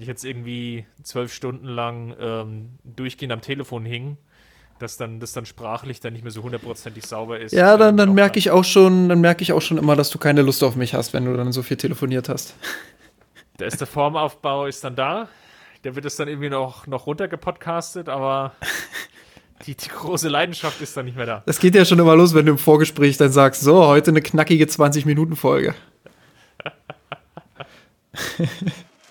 ich jetzt irgendwie zwölf Stunden lang ähm, durchgehend am Telefon hing, dass dann das dann sprachlich dann nicht mehr so hundertprozentig sauber ist. Ja, dann, dann merke ich auch schon, dann merke ich auch schon immer, dass du keine Lust auf mich hast, wenn du dann so viel telefoniert hast. Da ist der Formaufbau ist dann da. Der wird es dann irgendwie noch, noch runtergepodcastet, aber die, die, große Leidenschaft ist dann nicht mehr da. Das geht ja schon immer los, wenn du im Vorgespräch dann sagst, so, heute eine knackige 20-Minuten-Folge.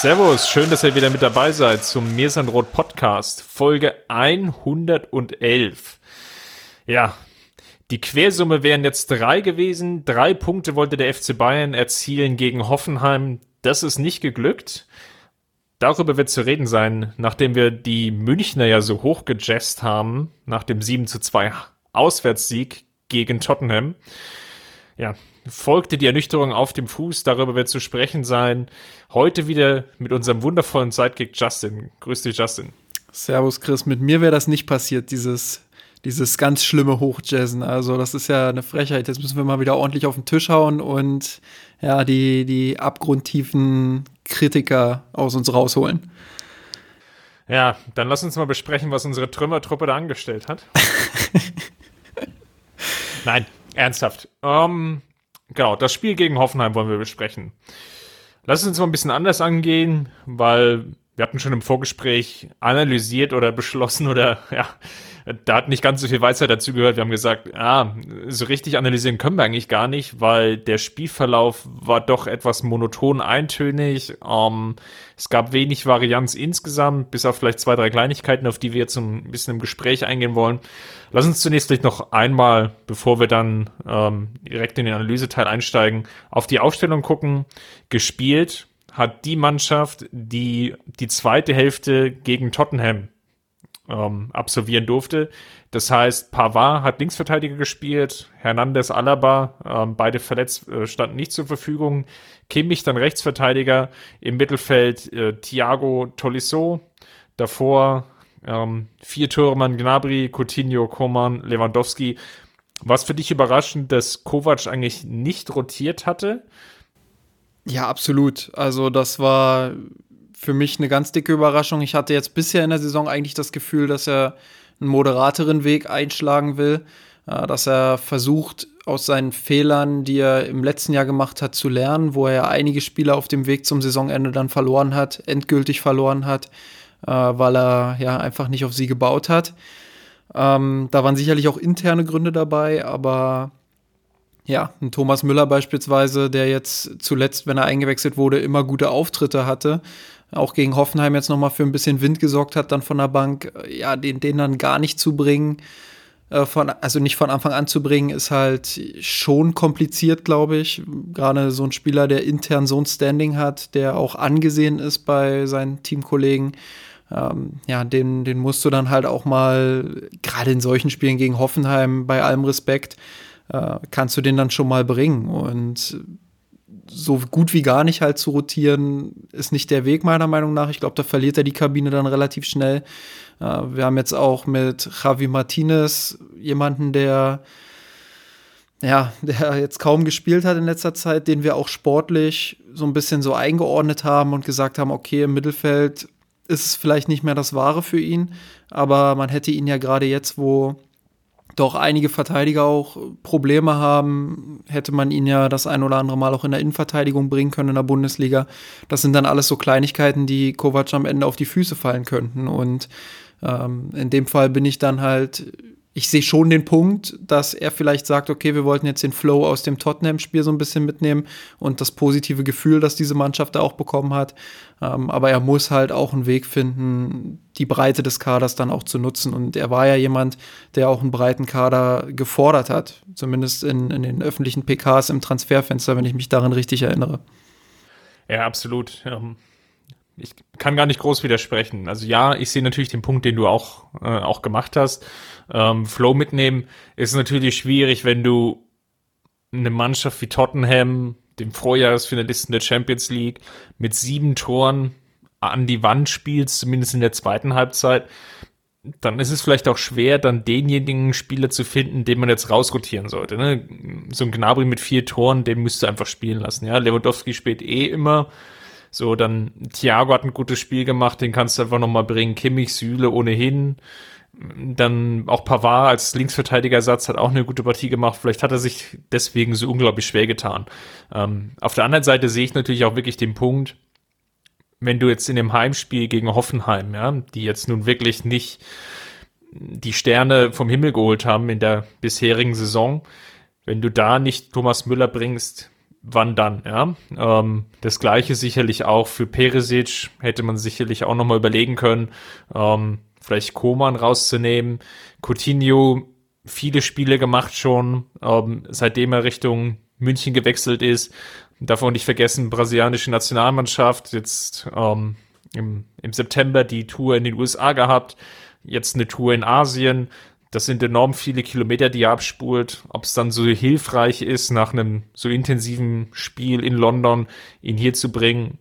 Servus, schön, dass ihr wieder mit dabei seid zum Mirsanrot Podcast, Folge 111. Ja, die Quersumme wären jetzt drei gewesen. Drei Punkte wollte der FC Bayern erzielen gegen Hoffenheim. Das ist nicht geglückt. Darüber wird zu reden sein, nachdem wir die Münchner ja so hoch haben, nach dem 7 zu 2 Auswärtssieg gegen Tottenham. Ja, folgte die Ernüchterung auf dem Fuß. Darüber wird zu sprechen sein. Heute wieder mit unserem wundervollen Sidekick Justin. Grüß dich, Justin. Servus, Chris. Mit mir wäre das nicht passiert, dieses, dieses ganz schlimme Hochjazzen. Also, das ist ja eine Frechheit. Jetzt müssen wir mal wieder ordentlich auf den Tisch hauen und ja, die, die abgrundtiefen Kritiker aus uns rausholen. Ja, dann lass uns mal besprechen, was unsere Trümmertruppe da angestellt hat. Nein, ernsthaft. Um, Genau, das Spiel gegen Hoffenheim wollen wir besprechen. Lass uns mal ein bisschen anders angehen, weil wir hatten schon im Vorgespräch analysiert oder beschlossen oder ja, da hat nicht ganz so viel Weisheit dazu gehört. Wir haben gesagt, ah, so richtig analysieren können wir eigentlich gar nicht, weil der Spielverlauf war doch etwas monoton eintönig. Ähm, es gab wenig Varianz insgesamt, bis auf vielleicht zwei, drei Kleinigkeiten, auf die wir jetzt ein bisschen im Gespräch eingehen wollen. Lass uns zunächst noch einmal, bevor wir dann ähm, direkt in den Analyseteil einsteigen, auf die Aufstellung gucken. Gespielt hat die Mannschaft, die die zweite Hälfte gegen Tottenham ähm, absolvieren durfte. Das heißt, Pavard hat Linksverteidiger gespielt, Hernandez Alaba, ähm, beide verletzt, äh, standen nicht zur Verfügung. Kimmich dann Rechtsverteidiger, im Mittelfeld äh, Thiago Tolisso, davor ähm, vier Tormann Gnabry, Coutinho, Koman, Lewandowski. Was für dich überraschend, dass Kovac eigentlich nicht rotiert hatte? Ja, absolut. Also das war für mich eine ganz dicke Überraschung. Ich hatte jetzt bisher in der Saison eigentlich das Gefühl, dass er einen moderateren Weg einschlagen will, äh, dass er versucht, aus seinen Fehlern, die er im letzten Jahr gemacht hat, zu lernen, wo er einige Spieler auf dem Weg zum Saisonende dann verloren hat, endgültig verloren hat, äh, weil er ja einfach nicht auf sie gebaut hat. Ähm, da waren sicherlich auch interne Gründe dabei, aber ja, ein Thomas Müller beispielsweise, der jetzt zuletzt, wenn er eingewechselt wurde, immer gute Auftritte hatte, auch gegen Hoffenheim jetzt nochmal für ein bisschen Wind gesorgt hat, dann von der Bank, ja, den, den dann gar nicht zu bringen, äh, von, also nicht von Anfang an zu bringen, ist halt schon kompliziert, glaube ich. Gerade so ein Spieler, der intern so ein Standing hat, der auch angesehen ist bei seinen Teamkollegen. Ähm, ja, den, den musst du dann halt auch mal, gerade in solchen Spielen gegen Hoffenheim, bei allem Respekt, äh, kannst du den dann schon mal bringen. Und so gut wie gar nicht halt zu rotieren, ist nicht der Weg meiner Meinung nach. Ich glaube, da verliert er die Kabine dann relativ schnell. Äh, wir haben jetzt auch mit Javi Martinez jemanden, der ja, der jetzt kaum gespielt hat in letzter Zeit, den wir auch sportlich so ein bisschen so eingeordnet haben und gesagt haben, okay, im Mittelfeld ist es vielleicht nicht mehr das Wahre für ihn, aber man hätte ihn ja gerade jetzt, wo doch einige Verteidiger auch Probleme haben, hätte man ihn ja das ein oder andere Mal auch in der Innenverteidigung bringen können in der Bundesliga. Das sind dann alles so Kleinigkeiten, die Kovac am Ende auf die Füße fallen könnten. Und ähm, in dem Fall bin ich dann halt ich sehe schon den Punkt, dass er vielleicht sagt, okay, wir wollten jetzt den Flow aus dem Tottenham-Spiel so ein bisschen mitnehmen und das positive Gefühl, das diese Mannschaft da auch bekommen hat. Ähm, aber er muss halt auch einen Weg finden, die Breite des Kaders dann auch zu nutzen. Und er war ja jemand, der auch einen breiten Kader gefordert hat, zumindest in, in den öffentlichen PKs im Transferfenster, wenn ich mich daran richtig erinnere. Ja, absolut. Ähm ich kann gar nicht groß widersprechen. Also ja, ich sehe natürlich den Punkt, den du auch, äh, auch gemacht hast. Ähm, Flow mitnehmen ist natürlich schwierig, wenn du eine Mannschaft wie Tottenham, dem Vorjahresfinalisten der Champions League, mit sieben Toren an die Wand spielst, zumindest in der zweiten Halbzeit, dann ist es vielleicht auch schwer, dann denjenigen Spieler zu finden, den man jetzt rausrotieren sollte. Ne? So ein Gnabry mit vier Toren, den müsst ihr einfach spielen lassen. Ja, Lewandowski spielt eh immer. So, dann Thiago hat ein gutes Spiel gemacht, den kannst du einfach nochmal bringen. Kimmich, Süle ohnehin. Dann auch Pavard als Linksverteidigersatz hat auch eine gute Partie gemacht. Vielleicht hat er sich deswegen so unglaublich schwer getan. Ähm, auf der anderen Seite sehe ich natürlich auch wirklich den Punkt, wenn du jetzt in dem Heimspiel gegen Hoffenheim, ja, die jetzt nun wirklich nicht die Sterne vom Himmel geholt haben in der bisherigen Saison, wenn du da nicht Thomas Müller bringst, wann dann, ja? Ähm, das gleiche sicherlich auch für Peresic, hätte man sicherlich auch nochmal überlegen können, ähm, vielleicht Koman rauszunehmen. Coutinho, viele Spiele gemacht schon, ähm, seitdem er Richtung München gewechselt ist. Darf auch nicht vergessen, brasilianische Nationalmannschaft, jetzt ähm, im, im September die Tour in den USA gehabt, jetzt eine Tour in Asien. Das sind enorm viele Kilometer, die er abspult. Ob es dann so hilfreich ist, nach einem so intensiven Spiel in London ihn hier zu bringen,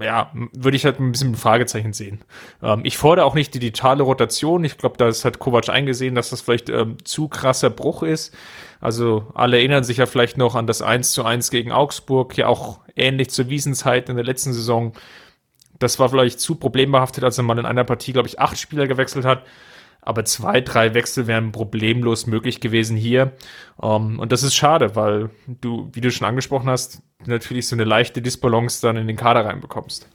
ja, würde ich halt ein bisschen mit Fragezeichen sehen. Ähm, ich fordere auch nicht die digitale Rotation. Ich glaube, das hat Kovac eingesehen, dass das vielleicht ähm, zu krasser Bruch ist. Also alle erinnern sich ja vielleicht noch an das 1 zu 1 gegen Augsburg, ja auch ähnlich zur Wiesenzeit in der letzten Saison. Das war vielleicht zu problembehaftet, als er mal in einer Partie, glaube ich, acht Spieler gewechselt hat aber zwei, drei Wechsel wären problemlos möglich gewesen hier. Ähm, und das ist schade, weil du, wie du schon angesprochen hast, natürlich so eine leichte Disbalance dann in den Kader reinbekommst.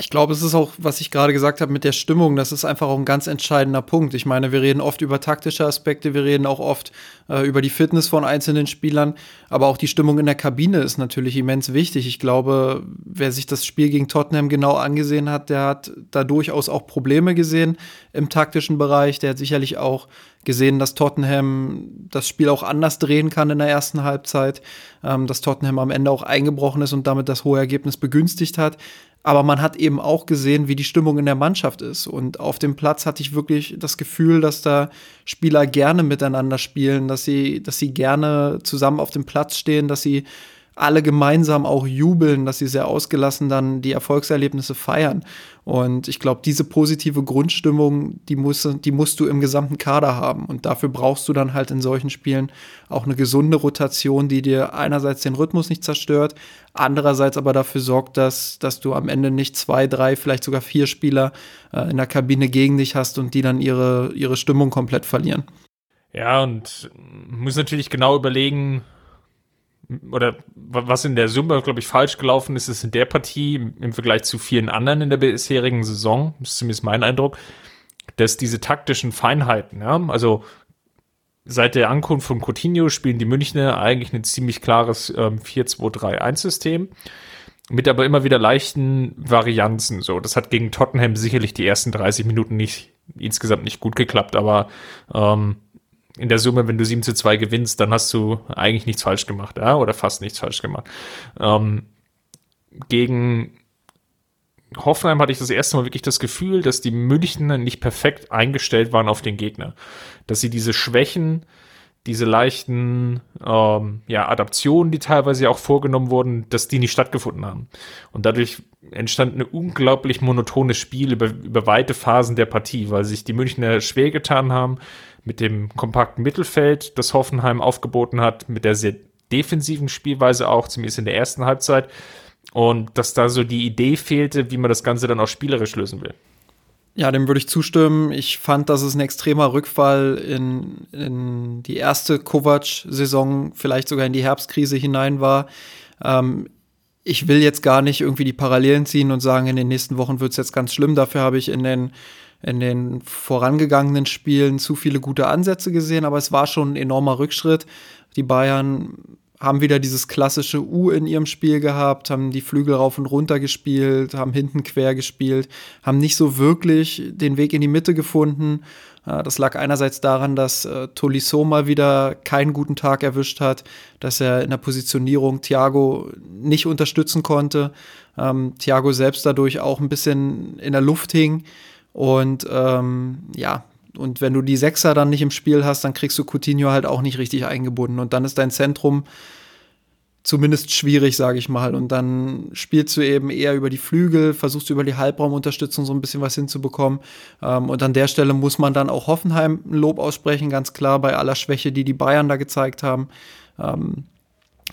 Ich glaube, es ist auch, was ich gerade gesagt habe mit der Stimmung, das ist einfach auch ein ganz entscheidender Punkt. Ich meine, wir reden oft über taktische Aspekte, wir reden auch oft äh, über die Fitness von einzelnen Spielern, aber auch die Stimmung in der Kabine ist natürlich immens wichtig. Ich glaube, wer sich das Spiel gegen Tottenham genau angesehen hat, der hat da durchaus auch Probleme gesehen im taktischen Bereich. Der hat sicherlich auch gesehen, dass Tottenham das Spiel auch anders drehen kann in der ersten Halbzeit, ähm, dass Tottenham am Ende auch eingebrochen ist und damit das hohe Ergebnis begünstigt hat. Aber man hat eben auch gesehen, wie die Stimmung in der Mannschaft ist. Und auf dem Platz hatte ich wirklich das Gefühl, dass da Spieler gerne miteinander spielen, dass sie, dass sie gerne zusammen auf dem Platz stehen, dass sie alle gemeinsam auch jubeln, dass sie sehr ausgelassen dann die Erfolgserlebnisse feiern. Und ich glaube, diese positive Grundstimmung, die musst, die musst du im gesamten Kader haben. Und dafür brauchst du dann halt in solchen Spielen auch eine gesunde Rotation, die dir einerseits den Rhythmus nicht zerstört, andererseits aber dafür sorgt, dass, dass du am Ende nicht zwei, drei, vielleicht sogar vier Spieler äh, in der Kabine gegen dich hast und die dann ihre, ihre Stimmung komplett verlieren. Ja, und muss natürlich genau überlegen, oder was in der Summe, glaube ich, falsch gelaufen ist, ist in der Partie im Vergleich zu vielen anderen in der bisherigen Saison, ist zumindest mein Eindruck, dass diese taktischen Feinheiten, ja, also seit der Ankunft von Coutinho spielen die Münchner eigentlich ein ziemlich klares ähm, 4-2-3-1-System mit aber immer wieder leichten Varianzen. So, das hat gegen Tottenham sicherlich die ersten 30 Minuten nicht insgesamt nicht gut geklappt, aber ähm, in der Summe, wenn du 7 zu 2 gewinnst, dann hast du eigentlich nichts falsch gemacht, ja, oder fast nichts falsch gemacht. Ähm, gegen Hoffenheim hatte ich das erste Mal wirklich das Gefühl, dass die Münchner nicht perfekt eingestellt waren auf den Gegner. Dass sie diese Schwächen, diese leichten ähm, ja, Adaptionen, die teilweise auch vorgenommen wurden, dass die nicht stattgefunden haben. Und dadurch entstand ein unglaublich monotones Spiel über, über weite Phasen der Partie, weil sich die Münchner schwer getan haben, mit dem kompakten Mittelfeld, das Hoffenheim aufgeboten hat, mit der sehr defensiven Spielweise auch, zumindest in der ersten Halbzeit. Und dass da so die Idee fehlte, wie man das Ganze dann auch spielerisch lösen will. Ja, dem würde ich zustimmen. Ich fand, dass es ein extremer Rückfall in, in die erste Kovac-Saison, vielleicht sogar in die Herbstkrise hinein war. Ähm, ich will jetzt gar nicht irgendwie die Parallelen ziehen und sagen, in den nächsten Wochen wird es jetzt ganz schlimm. Dafür habe ich in den in den vorangegangenen Spielen zu viele gute Ansätze gesehen, aber es war schon ein enormer Rückschritt. Die Bayern haben wieder dieses klassische U in ihrem Spiel gehabt, haben die Flügel rauf und runter gespielt, haben hinten quer gespielt, haben nicht so wirklich den Weg in die Mitte gefunden. Äh, das lag einerseits daran, dass äh, Tolisso mal wieder keinen guten Tag erwischt hat, dass er in der Positionierung Thiago nicht unterstützen konnte. Ähm, Thiago selbst dadurch auch ein bisschen in der Luft hing. Und ähm, ja, und wenn du die Sechser dann nicht im Spiel hast, dann kriegst du Coutinho halt auch nicht richtig eingebunden. Und dann ist dein Zentrum zumindest schwierig, sage ich mal. Und dann spielst du eben eher über die Flügel, versuchst über die Halbraumunterstützung so ein bisschen was hinzubekommen. Ähm, und an der Stelle muss man dann auch Hoffenheim ein Lob aussprechen, ganz klar, bei aller Schwäche, die die Bayern da gezeigt haben. Ähm,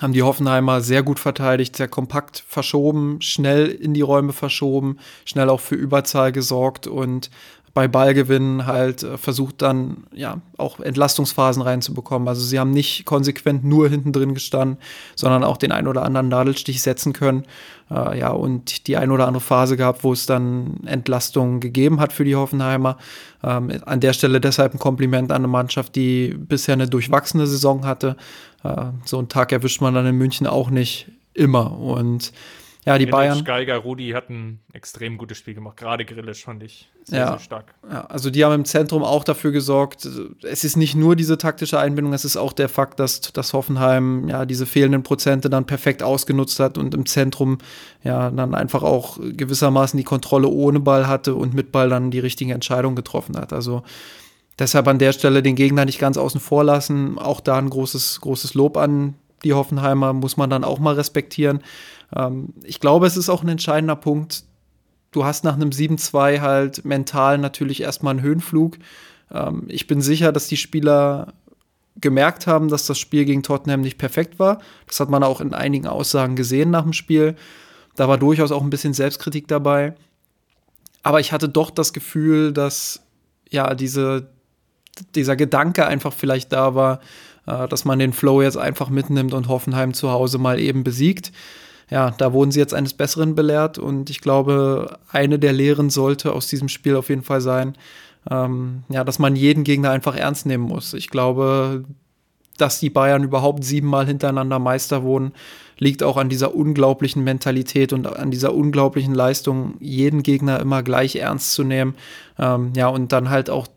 haben die Hoffenheimer sehr gut verteidigt, sehr kompakt verschoben, schnell in die Räume verschoben, schnell auch für Überzahl gesorgt und bei Ballgewinnen halt äh, versucht dann ja auch Entlastungsphasen reinzubekommen. Also sie haben nicht konsequent nur hinten drin gestanden, sondern auch den ein oder anderen Nadelstich setzen können. Äh, ja, und die ein oder andere Phase gehabt, wo es dann Entlastungen gegeben hat für die Hoffenheimer. Ähm, an der Stelle deshalb ein Kompliment an eine Mannschaft, die bisher eine durchwachsene Saison hatte. Äh, so einen Tag erwischt man dann in München auch nicht immer. Und ja, die Grilic, Bayern. Geiger, Rudi hatten ein extrem gutes Spiel gemacht. Gerade Grillisch fand ich sehr, ja, sehr stark. Ja, also die haben im Zentrum auch dafür gesorgt. Es ist nicht nur diese taktische Einbindung, es ist auch der Fakt, dass, dass Hoffenheim ja diese fehlenden Prozente dann perfekt ausgenutzt hat und im Zentrum ja dann einfach auch gewissermaßen die Kontrolle ohne Ball hatte und mit Ball dann die richtigen Entscheidungen getroffen hat. Also deshalb an der Stelle den Gegner nicht ganz außen vor lassen. Auch da ein großes, großes Lob an die Hoffenheimer, muss man dann auch mal respektieren. Ähm, ich glaube, es ist auch ein entscheidender Punkt. Du hast nach einem 7-2 halt mental natürlich erstmal einen Höhenflug. Ähm, ich bin sicher, dass die Spieler gemerkt haben, dass das Spiel gegen Tottenham nicht perfekt war. Das hat man auch in einigen Aussagen gesehen nach dem Spiel. Da war durchaus auch ein bisschen Selbstkritik dabei. Aber ich hatte doch das Gefühl, dass ja diese, dieser Gedanke einfach vielleicht da war, äh, dass man den Flow jetzt einfach mitnimmt und Hoffenheim zu Hause mal eben besiegt ja, da wurden sie jetzt eines Besseren belehrt und ich glaube, eine der Lehren sollte aus diesem Spiel auf jeden Fall sein, ähm, ja, dass man jeden Gegner einfach ernst nehmen muss. Ich glaube, dass die Bayern überhaupt siebenmal hintereinander Meister wurden, liegt auch an dieser unglaublichen Mentalität und an dieser unglaublichen Leistung, jeden Gegner immer gleich ernst zu nehmen. Ähm, ja, und dann halt auch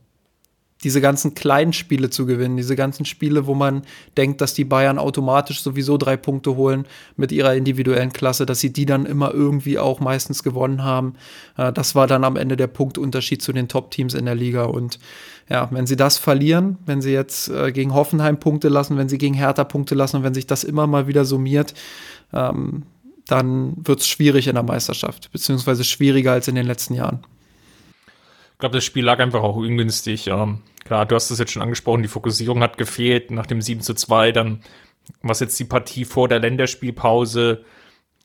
diese ganzen kleinen Spiele zu gewinnen, diese ganzen Spiele, wo man denkt, dass die Bayern automatisch sowieso drei Punkte holen mit ihrer individuellen Klasse, dass sie die dann immer irgendwie auch meistens gewonnen haben. Äh, das war dann am Ende der Punktunterschied zu den Top-Teams in der Liga. Und ja, wenn sie das verlieren, wenn sie jetzt äh, gegen Hoffenheim Punkte lassen, wenn sie gegen Hertha Punkte lassen und wenn sich das immer mal wieder summiert, ähm, dann wird es schwierig in der Meisterschaft, beziehungsweise schwieriger als in den letzten Jahren. Ich glaube, das Spiel lag einfach auch ungünstig. Ähm, klar, du hast es jetzt schon angesprochen, die Fokussierung hat gefehlt nach dem 7 zu 2. Dann, was jetzt die Partie vor der Länderspielpause,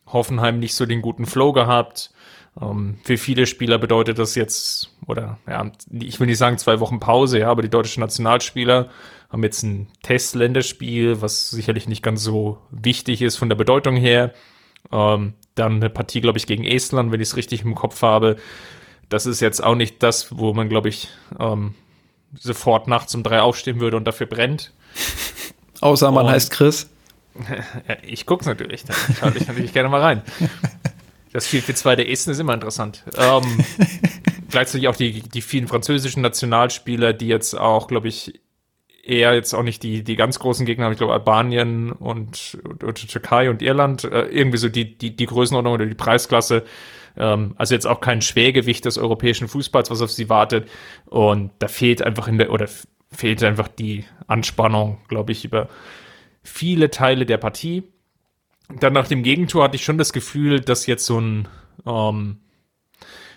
Hoffenheim nicht so den guten Flow gehabt. Ähm, für viele Spieler bedeutet das jetzt, oder ja, ich will nicht sagen zwei Wochen Pause, ja, aber die deutschen Nationalspieler haben jetzt ein Test-Länderspiel, was sicherlich nicht ganz so wichtig ist von der Bedeutung her. Ähm, dann eine Partie, glaube ich, gegen Estland, wenn ich es richtig im Kopf habe das ist jetzt auch nicht das, wo man, glaube ich, ähm, sofort nachts um drei aufstehen würde und dafür brennt. Außer man und, heißt Chris. ich gucke natürlich, da schaue ich natürlich gerne mal rein. Das 4-4-2 der Esten ist immer interessant. Ähm, gleichzeitig auch die, die vielen französischen Nationalspieler, die jetzt auch, glaube ich, eher jetzt auch nicht die, die ganz großen Gegner haben. Ich glaube, Albanien und, und, und Türkei und Irland, äh, irgendwie so die, die, die Größenordnung oder die Preisklasse ähm, also jetzt auch kein Schwergewicht des europäischen Fußballs, was auf sie wartet. Und da fehlt einfach in der, oder fehlt einfach die Anspannung, glaube ich, über viele Teile der Partie. Dann nach dem Gegentor hatte ich schon das Gefühl, dass jetzt so ein, ähm,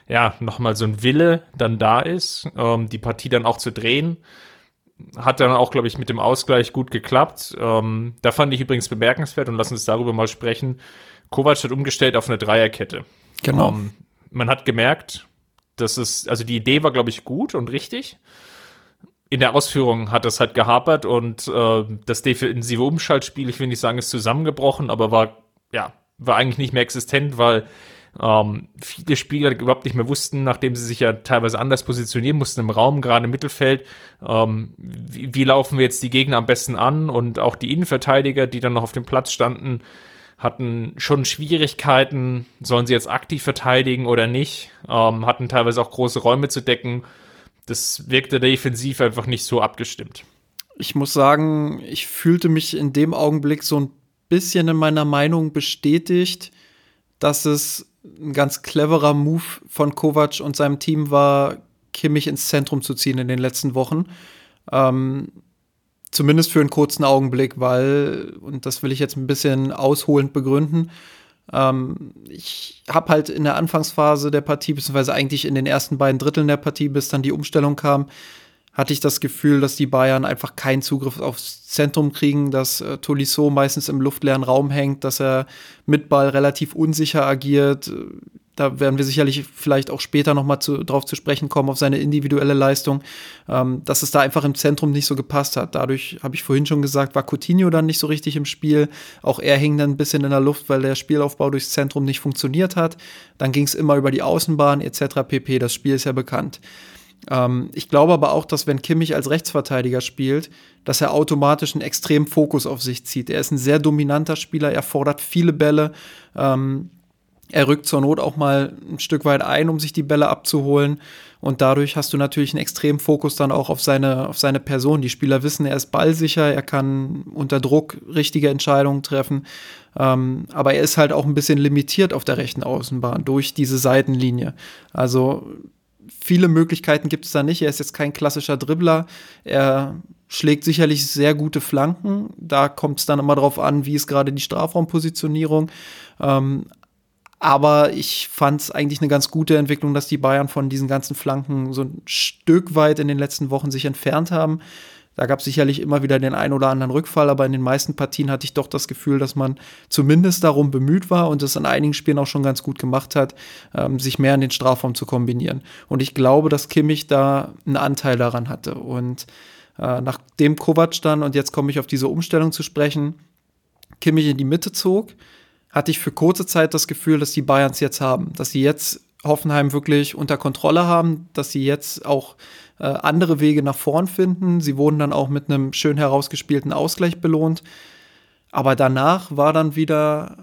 ja, nochmal so ein Wille dann da ist, ähm, die Partie dann auch zu drehen. Hat dann auch, glaube ich, mit dem Ausgleich gut geklappt. Ähm, da fand ich übrigens bemerkenswert und lass uns darüber mal sprechen. Kovac hat umgestellt auf eine Dreierkette. Genau. Um, ähm, man hat gemerkt, dass es, also die Idee war, glaube ich, gut und richtig. In der Ausführung hat es halt gehapert und äh, das defensive Umschaltspiel, ich will nicht sagen, ist zusammengebrochen, aber war, ja, war eigentlich nicht mehr existent, weil Ähm, viele Spieler überhaupt nicht mehr wussten, nachdem sie sich ja teilweise anders positionieren mussten im Raum, gerade im Mittelfeld, ähm, wie, wie laufen wir jetzt die Gegner am besten an und auch die Innenverteidiger, die dann noch auf dem Platz standen, hatten schon Schwierigkeiten, sollen sie jetzt aktiv verteidigen oder nicht, ähm, hatten teilweise auch große Räume zu decken. Das wirkte defensiv einfach nicht so abgestimmt. Ich muss sagen, ich fühlte mich in dem Augenblick so ein bisschen in meiner Meinung bestätigt, dass es ein ganz cleverer Move von Kovac und seinem Team war, Kimmich ins Zentrum zu ziehen in den letzten Wochen. Ähm, zumindest für einen kurzen Augenblick, weil, und das will ich jetzt ein bisschen ausholend begründen, ähm, ich habe halt in der Anfangsphase der Partie, beziehungsweise eigentlich in den ersten beiden Dritteln der Partie, bis dann die Umstellung kam, hatte ich das Gefühl, dass die Bayern einfach keinen Zugriff aufs Zentrum kriegen, dass äh, Tolisso meistens im luftleeren Raum hängt, dass er mit Ball relativ unsicher agiert. Da werden wir sicherlich vielleicht auch später noch mal zu, drauf zu sprechen kommen, auf seine individuelle Leistung, ähm, dass es da einfach im Zentrum nicht so gepasst hat. Dadurch, habe ich vorhin schon gesagt, war Coutinho dann nicht so richtig im Spiel. Auch er hing dann ein bisschen in der Luft, weil der Spielaufbau durchs Zentrum nicht funktioniert hat. Dann ging es immer über die Außenbahn etc. pp. Das Spiel ist ja bekannt. Ähm, ich glaube aber auch, dass wenn Kimmich als Rechtsverteidiger spielt, dass er automatisch einen extremen Fokus auf sich zieht. Er ist ein sehr dominanter Spieler, er fordert viele Bälle. Ähm, er rückt zur Not auch mal ein Stück weit ein, um sich die Bälle abzuholen. Und dadurch hast du natürlich einen extremen Fokus dann auch auf seine, auf seine Person. Die Spieler wissen, er ist ballsicher, er kann unter Druck richtige Entscheidungen treffen. Ähm, aber er ist halt auch ein bisschen limitiert auf der rechten Außenbahn durch diese Seitenlinie. Also viele Möglichkeiten gibt es da nicht. Er ist jetzt kein klassischer Dribbler. Er schlägt sicherlich sehr gute Flanken. Da kommt es dann immer darauf an, wie ist gerade die Strafraumpositionierung. Ähm, aber ich fand es eigentlich eine ganz gute Entwicklung, dass die Bayern von diesen ganzen Flanken so ein Stück weit in den letzten Wochen sich entfernt haben. Da gab es sicherlich immer wieder den ein oder anderen Rückfall, aber in den meisten Partien hatte ich doch das Gefühl, dass man zumindest darum bemüht war und es in einigen Spielen auch schon ganz gut gemacht hat, ähm, sich mehr in den Strafraum zu kombinieren. Und ich glaube, dass Kimmich da einen Anteil daran hatte. Und äh, nachdem Kovac dann, und jetzt komme ich auf diese Umstellung zu sprechen, Kimmich in die Mitte zog, hatte ich für kurze Zeit das Gefühl, dass die Bayerns jetzt haben, dass sie jetzt Hoffenheim wirklich unter Kontrolle haben, dass sie jetzt auch äh, andere Wege nach vorn finden. Sie wurden dann auch mit einem schön herausgespielten Ausgleich belohnt. Aber danach war dann wieder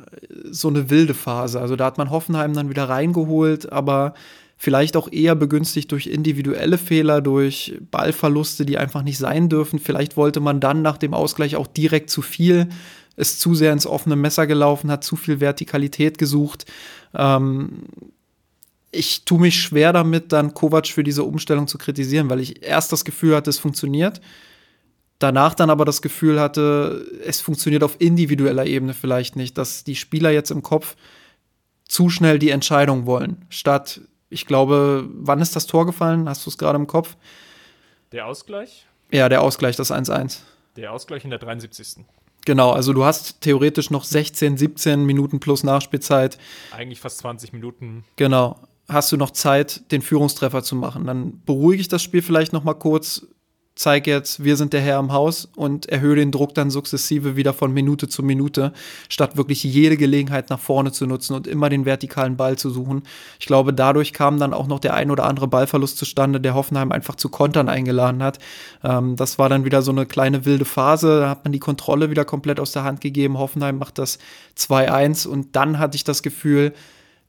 so eine wilde Phase. Also da hat man Hoffenheim dann wieder reingeholt, aber vielleicht auch eher begünstigt durch individuelle Fehler, durch Ballverluste, die einfach nicht sein dürfen. Vielleicht wollte man dann nach dem Ausgleich auch direkt zu viel, ist zu sehr ins offene Messer gelaufen, hat zu viel Vertikalität gesucht. Ähm, ich tue mich schwer damit, dann Kovac für diese Umstellung zu kritisieren, weil ich erst das Gefühl hatte, es funktioniert. Danach dann aber das Gefühl hatte, es funktioniert auf individueller Ebene vielleicht nicht, dass die Spieler jetzt im Kopf zu schnell die Entscheidung wollen. Statt, ich glaube, wann ist das Tor gefallen? Hast du es gerade im Kopf? Der Ausgleich? Ja, der Ausgleich, das 1-1. Der Ausgleich in der 73. Genau, also du hast theoretisch noch 16, 17 Minuten plus Nachspielzeit. Eigentlich fast 20 Minuten. Genau hast du noch Zeit, den Führungstreffer zu machen. Dann beruhige ich das Spiel vielleicht noch mal kurz, zeige jetzt, wir sind der Herr im Haus und erhöhe den Druck dann sukzessive wieder von Minute zu Minute, statt wirklich jede Gelegenheit nach vorne zu nutzen und immer den vertikalen Ball zu suchen. Ich glaube, dadurch kam dann auch noch der ein oder andere Ballverlust zustande, der Hoffenheim einfach zu Kontern eingeladen hat. Ähm, das war dann wieder so eine kleine wilde Phase, da hat man die Kontrolle wieder komplett aus der Hand gegeben. Hoffenheim macht das 2-1 und dann hatte ich das Gefühl,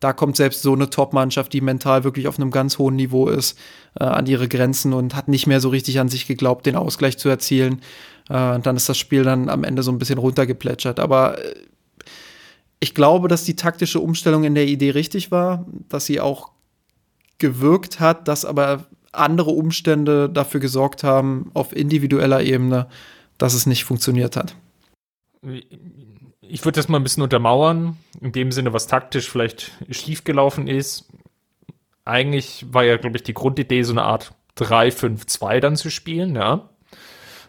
da kommt selbst so eine Top-Mannschaft, die mental wirklich auf einem ganz hohen Niveau ist, äh, an ihre Grenzen und hat nicht mehr so richtig an sich geglaubt, den Ausgleich zu erzielen. Äh, dann ist das Spiel dann am Ende so ein bisschen runtergeplätschert. Aber äh, ich glaube, dass die taktische Umstellung in der Idee richtig war, dass sie auch gewirkt hat, dass aber andere Umstände dafür gesorgt haben, auf individueller Ebene, dass es nicht funktioniert hat ich würde das mal ein bisschen untermauern, in dem Sinne, was taktisch vielleicht schiefgelaufen ist. Eigentlich war ja, glaube ich, die Grundidee, so eine Art 3-5-2 dann zu spielen, ja.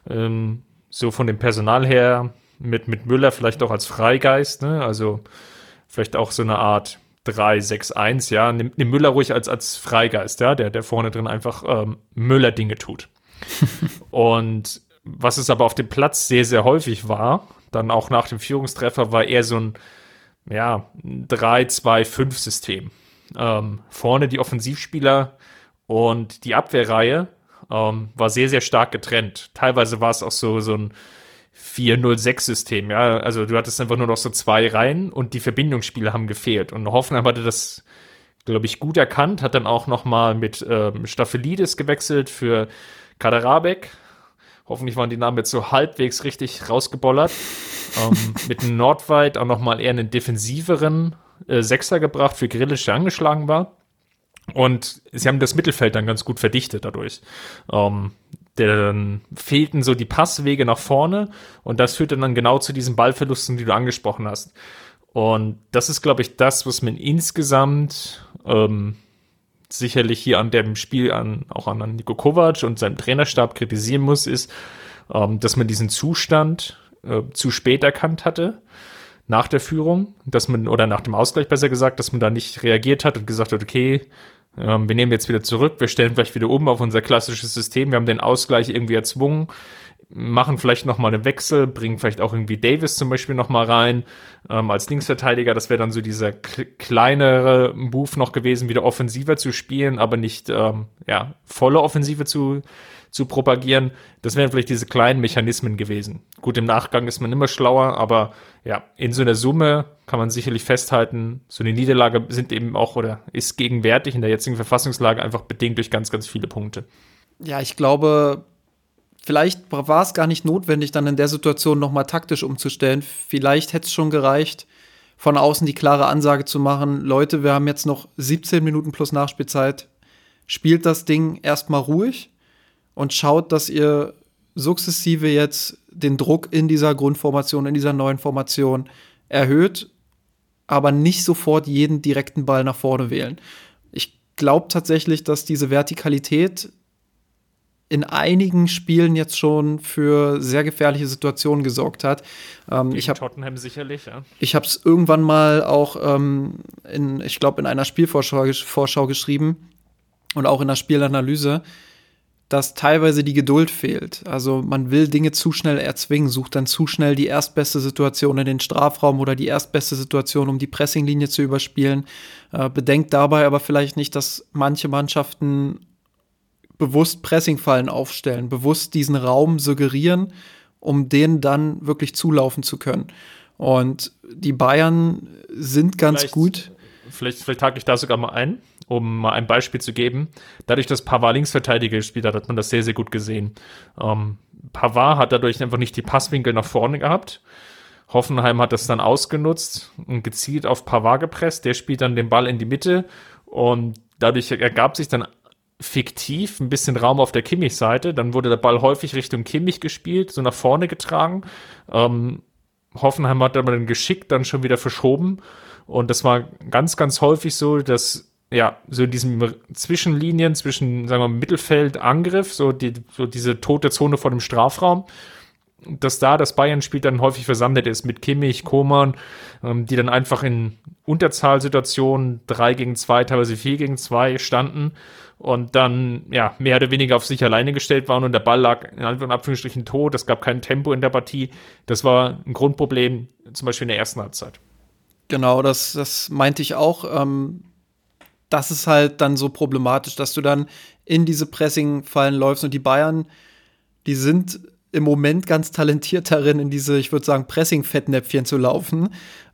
Ähm, so von dem Personal her, mit, mit Müller vielleicht auch als Freigeist, ne? Also vielleicht auch so eine Art 3-6-1, ja. Nimm, nimm Müller ruhig als, als Freigeist, ja, der, der vorne drin einfach ähm, Müller-Dinge tut. Und was es aber auf dem Platz sehr, sehr häufig war, dann auch nach dem Führungstreffer war eher so ein ja, 3-2-5-System. Ähm, vorne die Offensivspieler und die Abwehrreihe ähm, war sehr, sehr stark getrennt. Teilweise war es auch so, so ein 4-0-6-System, ja. Also du hattest einfach nur noch so zwei Reihen und die Verbindungsspiele haben gefehlt. Und Hoffenheim hatte das, glaube ich, gut erkannt, hat dann auch noch mal mit ähm, Staffelidis gewechselt für Kaderabek. Hoffentlich waren die Namen jetzt so halbwegs richtig rausgebollert. ähm, mit Nordweit auch noch mal eher einen defensiveren äh, Sechser gebracht für Grillisch, der angeschlagen war. Und sie haben das Mittelfeld dann ganz gut verdichtet dadurch. Ähm, dann fehlten so die Passwege nach vorne und das führte dann genau zu diesen Ballverlusten, die du angesprochen hast. Und das ist, glaube ich, das, was man insgesamt ähm, sicherlich hier an dem Spiel an, auch an Niko Kovac und seinem Trainerstab kritisieren muss, ist, ähm, dass man diesen Zustand äh, zu spät erkannt hatte nach der Führung, dass man, oder nach dem Ausgleich besser gesagt, dass man da nicht reagiert hat und gesagt hat, okay, ähm, wir nehmen jetzt wieder zurück, wir stellen vielleicht wieder um auf unser klassisches System, wir haben den Ausgleich irgendwie erzwungen, machen vielleicht nochmal einen Wechsel, bringen vielleicht auch irgendwie Davis zum Beispiel nochmal rein ähm, als Linksverteidiger. Das wäre dann so dieser kleinere Move noch gewesen, wieder offensiver zu spielen, aber nicht ähm, ja volle Offensive zu zu propagieren. Das wären vielleicht diese kleinen Mechanismen gewesen. Gut, im Nachgang ist man immer schlauer, aber ja, in so einer Summe kann man sicherlich festhalten, so eine Niederlage sind eben auch oder ist gegenwärtig in der jetzigen Verfassungslage einfach bedingt durch ganz, ganz viele Punkte. Ja, ich glaube, vielleicht war es gar nicht notwendig, dann in der Situation nochmal taktisch umzustellen. Vielleicht hätte es schon gereicht, von außen die klare Ansage zu machen, Leute, wir haben jetzt noch 17 Minuten plus Nachspielzeit, spielt das Ding erstmal ruhig und schaut, dass ihr sukzessive jetzt den Druck in dieser Grundformation, in dieser neuen Formation erhöht, aber nicht sofort jeden direkten Ball nach vorne wählen. Ich glaube tatsächlich, dass diese Vertikalität in einigen Spielen jetzt schon für sehr gefährliche Situationen gesorgt hat. Ähm, ich hab, Tottenham sicherlich, ja. Ich habe es irgendwann mal auch ähm, in, ich glaube, in einer Spielvorschau Vorschau geschrieben und auch in der Spielanalyse dass teilweise die Geduld fehlt. Also man will Dinge zu schnell erzwingen, sucht dann zu schnell die erstbeste Situation in den Strafraum oder die erstbeste Situation, um die Pressinglinie zu überspielen. Äh, bedenkt dabei aber vielleicht nicht, dass manche Mannschaften bewusst Pressingfallen aufstellen, bewusst diesen Raum suggerieren, um den dann wirklich zulaufen zu können. Und die Bayern sind ganz vielleicht, gut. Vielleicht, vielleicht hake ich da sogar mal ein um mal ein Beispiel zu geben. Dadurch, dass Pavard Linksverteidiger gespielt hat, hat man das sehr, sehr gut gesehen. Ähm, Pavard hat dadurch einfach nicht die Passwinkel nach vorne gehabt. Hoffenheim hat das dann ausgenutzt und gezielt auf Pavard gepresst. Der spielt dann den Ball in die Mitte und dadurch ergab sich dann fiktiv ein bisschen Raum auf der Kimmich-Seite. Dann wurde der Ball häufig Richtung Kimmich gespielt, so nach vorne getragen. Ähm, Hoffenheim hat aber dann geschickt dann schon wieder verschoben. Und das war ganz, ganz häufig so, dass ja, so in diesen Zwischenlinien zwischen, sagen wir mal, Mittelfeld, Angriff, so, die, so diese tote Zone vor dem Strafraum, dass da das Bayern-Spiel dann häufig versandet ist mit Kimmich, Koman, ähm, die dann einfach in Unterzahlsituationen drei gegen zwei, teilweise vier gegen zwei standen und dann ja mehr oder weniger auf sich alleine gestellt waren und der Ball lag in Anführungsstrichen tot. Es gab kein Tempo in der Partie. Das war ein Grundproblem, zum Beispiel in der ersten Halbzeit. Genau, das, das meinte ich auch. Ähm das ist halt dann so problematisch, dass du dann in diese Pressing-Fallen läufst und die Bayern, die sind im Moment ganz talentiert darin, in diese, ich würde sagen, Pressing-Fettnäpfchen zu laufen.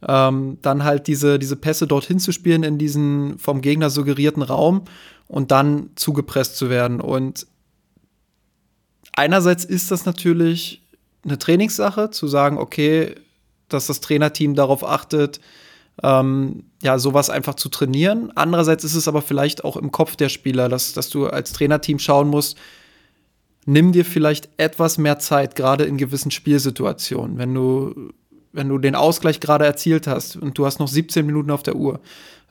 Ähm, dann halt diese, diese Pässe dorthin zu spielen, in diesen vom Gegner suggerierten Raum und dann zugepresst zu werden. Und einerseits ist das natürlich eine Trainingssache, zu sagen, okay, dass das Trainerteam darauf achtet, ähm, ja, sowas einfach zu trainieren. Andererseits ist es aber vielleicht auch im Kopf der Spieler, dass, dass du als Trainerteam schauen musst, nimm dir vielleicht etwas mehr Zeit, gerade in gewissen Spielsituationen. Wenn du, wenn du den Ausgleich gerade erzielt hast und du hast noch 17 Minuten auf der Uhr,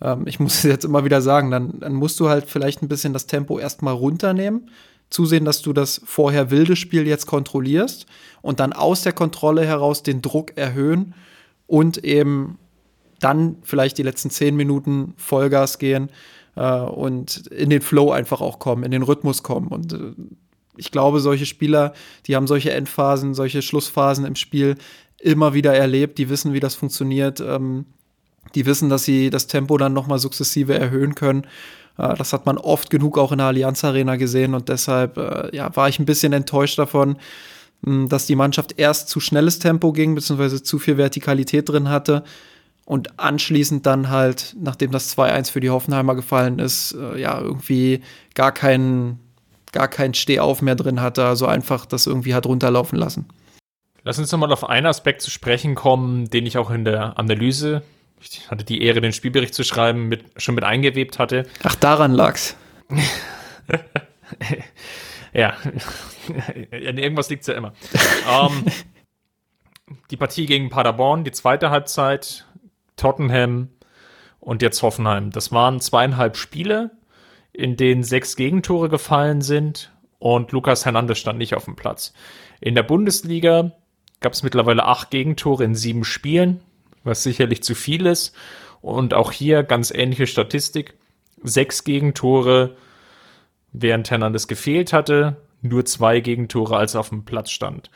ähm, ich muss es jetzt immer wieder sagen, dann, dann musst du halt vielleicht ein bisschen das Tempo erstmal runternehmen, zusehen, dass du das vorher wilde Spiel jetzt kontrollierst und dann aus der Kontrolle heraus den Druck erhöhen und eben dann vielleicht die letzten zehn Minuten Vollgas gehen äh, und in den Flow einfach auch kommen, in den Rhythmus kommen. Und äh, ich glaube, solche Spieler, die haben solche Endphasen, solche Schlussphasen im Spiel immer wieder erlebt, die wissen, wie das funktioniert. Ähm, Die wissen, dass sie das Tempo dann nochmal sukzessive erhöhen können. Äh, das hat man oft genug auch in der Allianz Arena gesehen und deshalb äh, ja, war ich ein bisschen enttäuscht davon, hm, dass die Mannschaft erst zu schnelles Tempo ging, beziehungsweise zu viel Vertikalität drin hatte und anschließend dann halt, nachdem das 2-1 für die Hoffenheimer gefallen ist, äh, ja, irgendwie gar keinen gar kein Stehauf mehr drin hatte, also einfach das irgendwie hat runterlaufen lassen. Lass uns nochmal auf einen Aspekt zu sprechen kommen, den ich auch in der Analyse, ich hatte die Ehre, den Spielbericht zu schreiben, mit, schon mit eingewebt hatte. Ach, daran lag's. ja, an irgendwas liegt's ja immer. um, ähm, die Partie gegen Paderborn, die zweite Halbzeit, Tottenham und jetzt Hoffenheim. Das waren zweieinhalb Spiele, in denen sechs Gegentore gefallen sind und Lukas Hernandez stand nicht auf dem Platz. In der Bundesliga gab es mittlerweile acht Gegentore in sieben Spielen, was sicherlich zu viel ist. Und auch hier ganz ähnliche Statistik. Sechs Gegentore, während Hernandez gefehlt hatte, nur zwei Gegentore, als er auf dem Platz stand.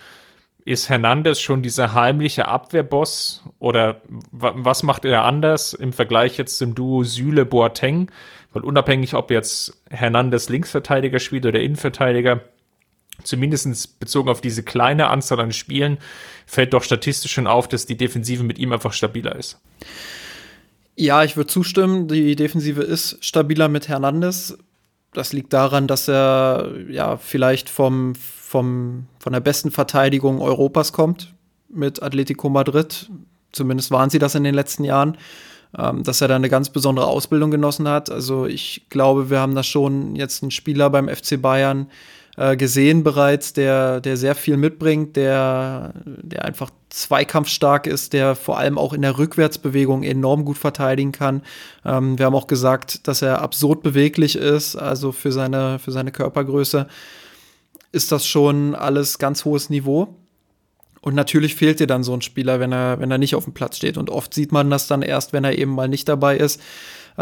Ist Hernandez schon dieser heimliche Abwehrboss oder was macht er anders im Vergleich jetzt zum Duo Süle-Boateng? Weil unabhängig, ob jetzt Hernandez Linksverteidiger spielt oder Innenverteidiger, zumindest bezogen auf diese kleine Anzahl an Spielen, fällt doch statistisch schon auf, dass die Defensive mit ihm einfach stabiler ist. Ja, ich würde zustimmen, die Defensive ist stabiler mit Hernandez. Das liegt daran, dass er ja vielleicht vom, vom, von der besten Verteidigung Europas kommt mit Atletico Madrid. Zumindest waren sie das in den letzten Jahren. Ähm, dass er da eine ganz besondere Ausbildung genossen hat. Also ich glaube, wir haben da schon jetzt einen Spieler beim FC Bayern, äh, gesehen bereits, der, der sehr viel mitbringt, der, der einfach zweikampfstark ist, der vor allem auch in der Rückwärtsbewegung enorm gut verteidigen kann. Ähm, wir haben auch gesagt, dass er absurd beweglich ist, also für seine, für seine Körpergröße ist das schon alles ganz hohes Niveau. Und natürlich fehlt dir dann so ein Spieler, wenn er, wenn er nicht auf dem Platz steht. Und oft sieht man das dann erst, wenn er eben mal nicht dabei ist.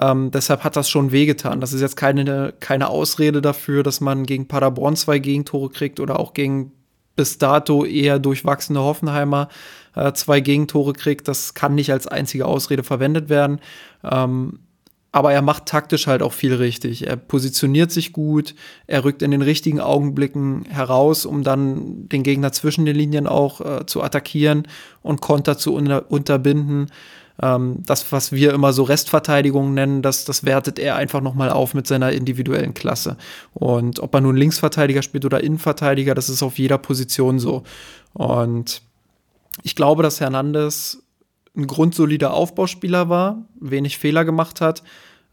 Ähm, deshalb hat das schon wehgetan. Das ist jetzt keine, keine Ausrede dafür, dass man gegen Paderborn zwei Gegentore kriegt oder auch gegen bis dato eher durchwachsene Hoffenheimer äh, zwei Gegentore kriegt. Das kann nicht als einzige Ausrede verwendet werden. Ähm, aber er macht taktisch halt auch viel richtig. Er positioniert sich gut, er rückt in den richtigen Augenblicken heraus, um dann den Gegner zwischen den Linien auch äh, zu attackieren und Konter zu unter unterbinden. Ähm, das, was wir immer so Restverteidigung nennen, das, das wertet er einfach nochmal auf mit seiner individuellen Klasse. Und ob er nun Linksverteidiger spielt oder Innenverteidiger, das ist auf jeder Position so. Und ich glaube, dass Hernandez ein grundsolider Aufbauspieler war, wenig Fehler gemacht hat,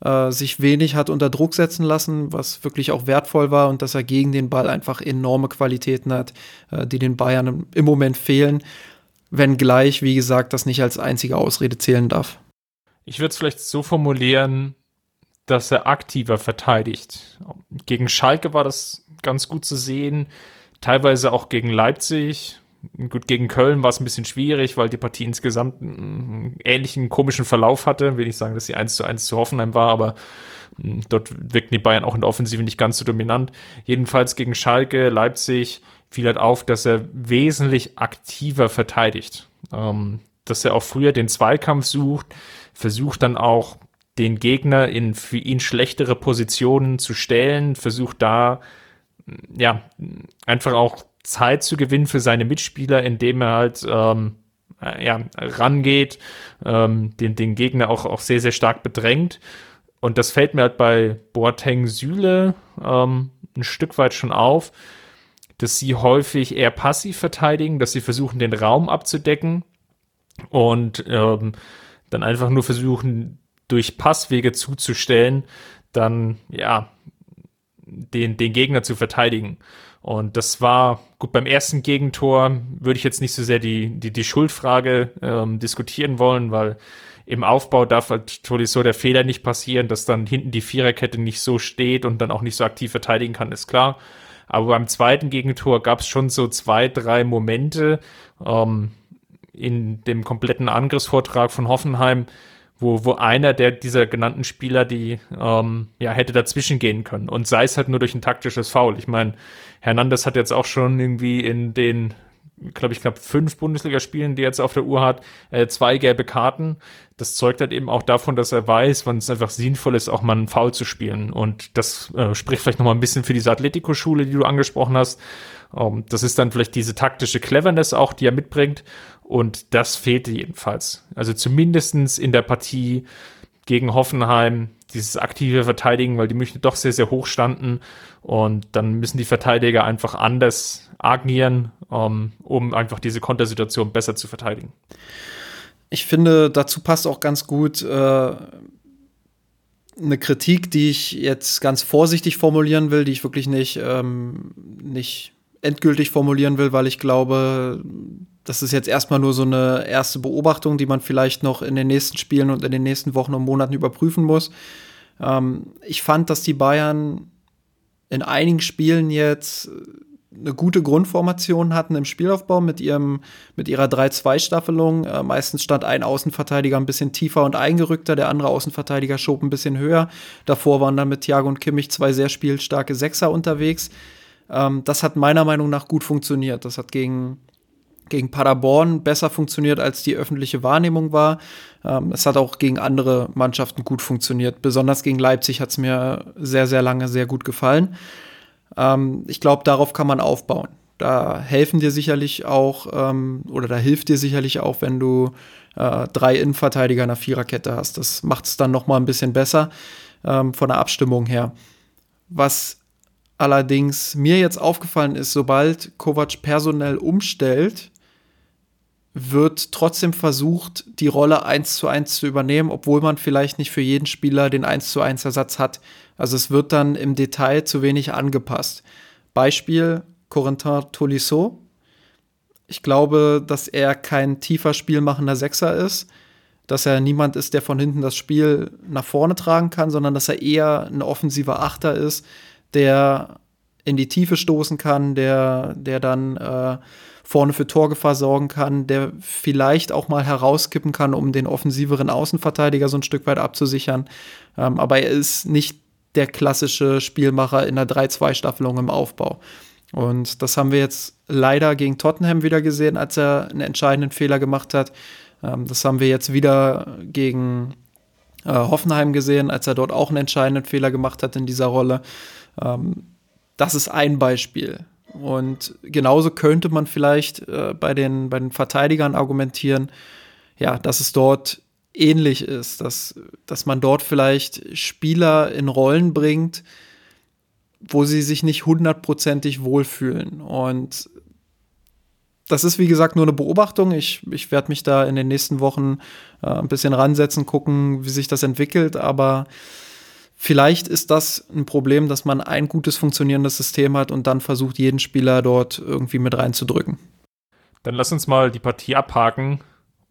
äh, sich wenig hat unter Druck setzen lassen, was wirklich auch wertvoll war und dass er gegen den Ball einfach enorme Qualitäten hat, äh, die den Bayern im Moment fehlen wenngleich, wie gesagt, das nicht als einzige Ausrede zählen darf. Ich würde es vielleicht so formulieren, dass er aktiver verteidigt. Gegen Schalke war das ganz gut zu sehen, teilweise auch gegen Leipzig. Gut, gegen Köln war es ein bisschen schwierig, weil die Partie insgesamt einen ähnlichen komischen Verlauf hatte. Will ich sagen, dass sie 1 zu 1 zu Hoffenheim war, aber hm, dort wirkten die Bayern auch in der Offensive nicht ganz so dominant. Jedenfalls gegen Schalke, Leipzig, fiel halt auf, dass er wesentlich aktiver verteidigt. Ähm, dass er auch früher den Zweikampf sucht, versucht dann auch den Gegner in für ihn schlechtere Positionen zu stellen, versucht da ja einfach auch Zeit zu gewinnen für seine Mitspieler, indem er halt ähm, ja, rangeht, ähm, den, den Gegner auch, auch sehr, sehr stark bedrängt. Und das fällt mir halt bei Boateng Süle ähm, ein Stück weit schon auf, dass sie häufig eher passiv verteidigen, dass sie versuchen, den Raum abzudecken und ähm, dann einfach nur versuchen, durch Passwege zuzustellen, dann ja den, den Gegner zu verteidigen. Und das war gut beim ersten Gegentor würde ich jetzt nicht so sehr die, die, die Schuldfrage ähm, diskutieren wollen, weil im Aufbau darf halt so der Fehler nicht passieren, dass dann hinten die Viererkette nicht so steht und dann auch nicht so aktiv verteidigen kann, ist klar. Aber beim zweiten Gegentor gab es schon so zwei, drei Momente ähm, in dem kompletten Angriffsvortrag von Hoffenheim, wo, wo einer der dieser genannten Spieler, die ähm, ja hätte dazwischen gehen können und sei es halt nur durch ein taktisches Foul. Ich meine, Hernandez hat jetzt auch schon irgendwie in den glaube ich, knapp fünf Bundesligaspielen, die er jetzt auf der Uhr hat, äh, zwei gelbe Karten. Das zeugt halt eben auch davon, dass er weiß, wann es einfach sinnvoll ist, auch mal einen Foul zu spielen. Und das äh, spricht vielleicht noch mal ein bisschen für diese Atletico-Schule, die du angesprochen hast. Ähm, das ist dann vielleicht diese taktische Cleverness auch, die er mitbringt. Und das fehlte jedenfalls. Also zumindestens in der Partie gegen Hoffenheim, dieses aktive Verteidigen, weil die Münchner doch sehr, sehr hoch standen. Und dann müssen die Verteidiger einfach anders agieren, um, um einfach diese Kontersituation besser zu verteidigen. Ich finde, dazu passt auch ganz gut äh, eine Kritik, die ich jetzt ganz vorsichtig formulieren will, die ich wirklich nicht, ähm, nicht endgültig formulieren will, weil ich glaube, das ist jetzt erstmal nur so eine erste Beobachtung, die man vielleicht noch in den nächsten Spielen und in den nächsten Wochen und Monaten überprüfen muss. Ähm, ich fand, dass die Bayern in einigen Spielen jetzt eine gute Grundformation hatten im Spielaufbau mit ihrem mit ihrer 3-2-Staffelung. Äh, meistens stand ein Außenverteidiger ein bisschen tiefer und eingerückter, der andere Außenverteidiger schob ein bisschen höher. Davor waren dann mit Thiago und Kimmich zwei sehr spielstarke Sechser unterwegs. Ähm, das hat meiner Meinung nach gut funktioniert. Das hat gegen gegen Paderborn besser funktioniert, als die öffentliche Wahrnehmung war. Ähm, es hat auch gegen andere Mannschaften gut funktioniert. Besonders gegen Leipzig hat es mir sehr, sehr lange sehr gut gefallen. Ähm, ich glaube, darauf kann man aufbauen. Da helfen dir sicherlich auch, ähm, oder da hilft dir sicherlich auch, wenn du äh, drei Innenverteidiger in einer Viererkette hast. Das macht es dann noch mal ein bisschen besser ähm, von der Abstimmung her. Was allerdings mir jetzt aufgefallen ist, sobald Kovac personell umstellt, wird trotzdem versucht, die Rolle eins zu eins zu übernehmen, obwohl man vielleicht nicht für jeden Spieler den eins zu eins Ersatz hat. Also es wird dann im Detail zu wenig angepasst. Beispiel Corentin Tolisso. Ich glaube, dass er kein tiefer spielmachender Sechser ist, dass er niemand ist, der von hinten das Spiel nach vorne tragen kann, sondern dass er eher ein offensiver Achter ist, der in die Tiefe stoßen kann, der, der dann äh, vorne für Torgefahr sorgen kann, der vielleicht auch mal herauskippen kann, um den offensiveren Außenverteidiger so ein Stück weit abzusichern. Ähm, aber er ist nicht der klassische Spielmacher in der 3-2-Staffelung im Aufbau. Und das haben wir jetzt leider gegen Tottenham wieder gesehen, als er einen entscheidenden Fehler gemacht hat. Ähm, das haben wir jetzt wieder gegen äh, Hoffenheim gesehen, als er dort auch einen entscheidenden Fehler gemacht hat in dieser Rolle. Ähm, das ist ein Beispiel. Und genauso könnte man vielleicht äh, bei, den, bei den Verteidigern argumentieren, ja, dass es dort ähnlich ist, dass, dass man dort vielleicht Spieler in Rollen bringt, wo sie sich nicht hundertprozentig wohlfühlen. Und das ist, wie gesagt, nur eine Beobachtung. Ich, ich werde mich da in den nächsten Wochen äh, ein bisschen ransetzen, gucken, wie sich das entwickelt. Aber Vielleicht ist das ein Problem, dass man ein gutes funktionierendes System hat und dann versucht, jeden Spieler dort irgendwie mit reinzudrücken. Dann lass uns mal die Partie abhaken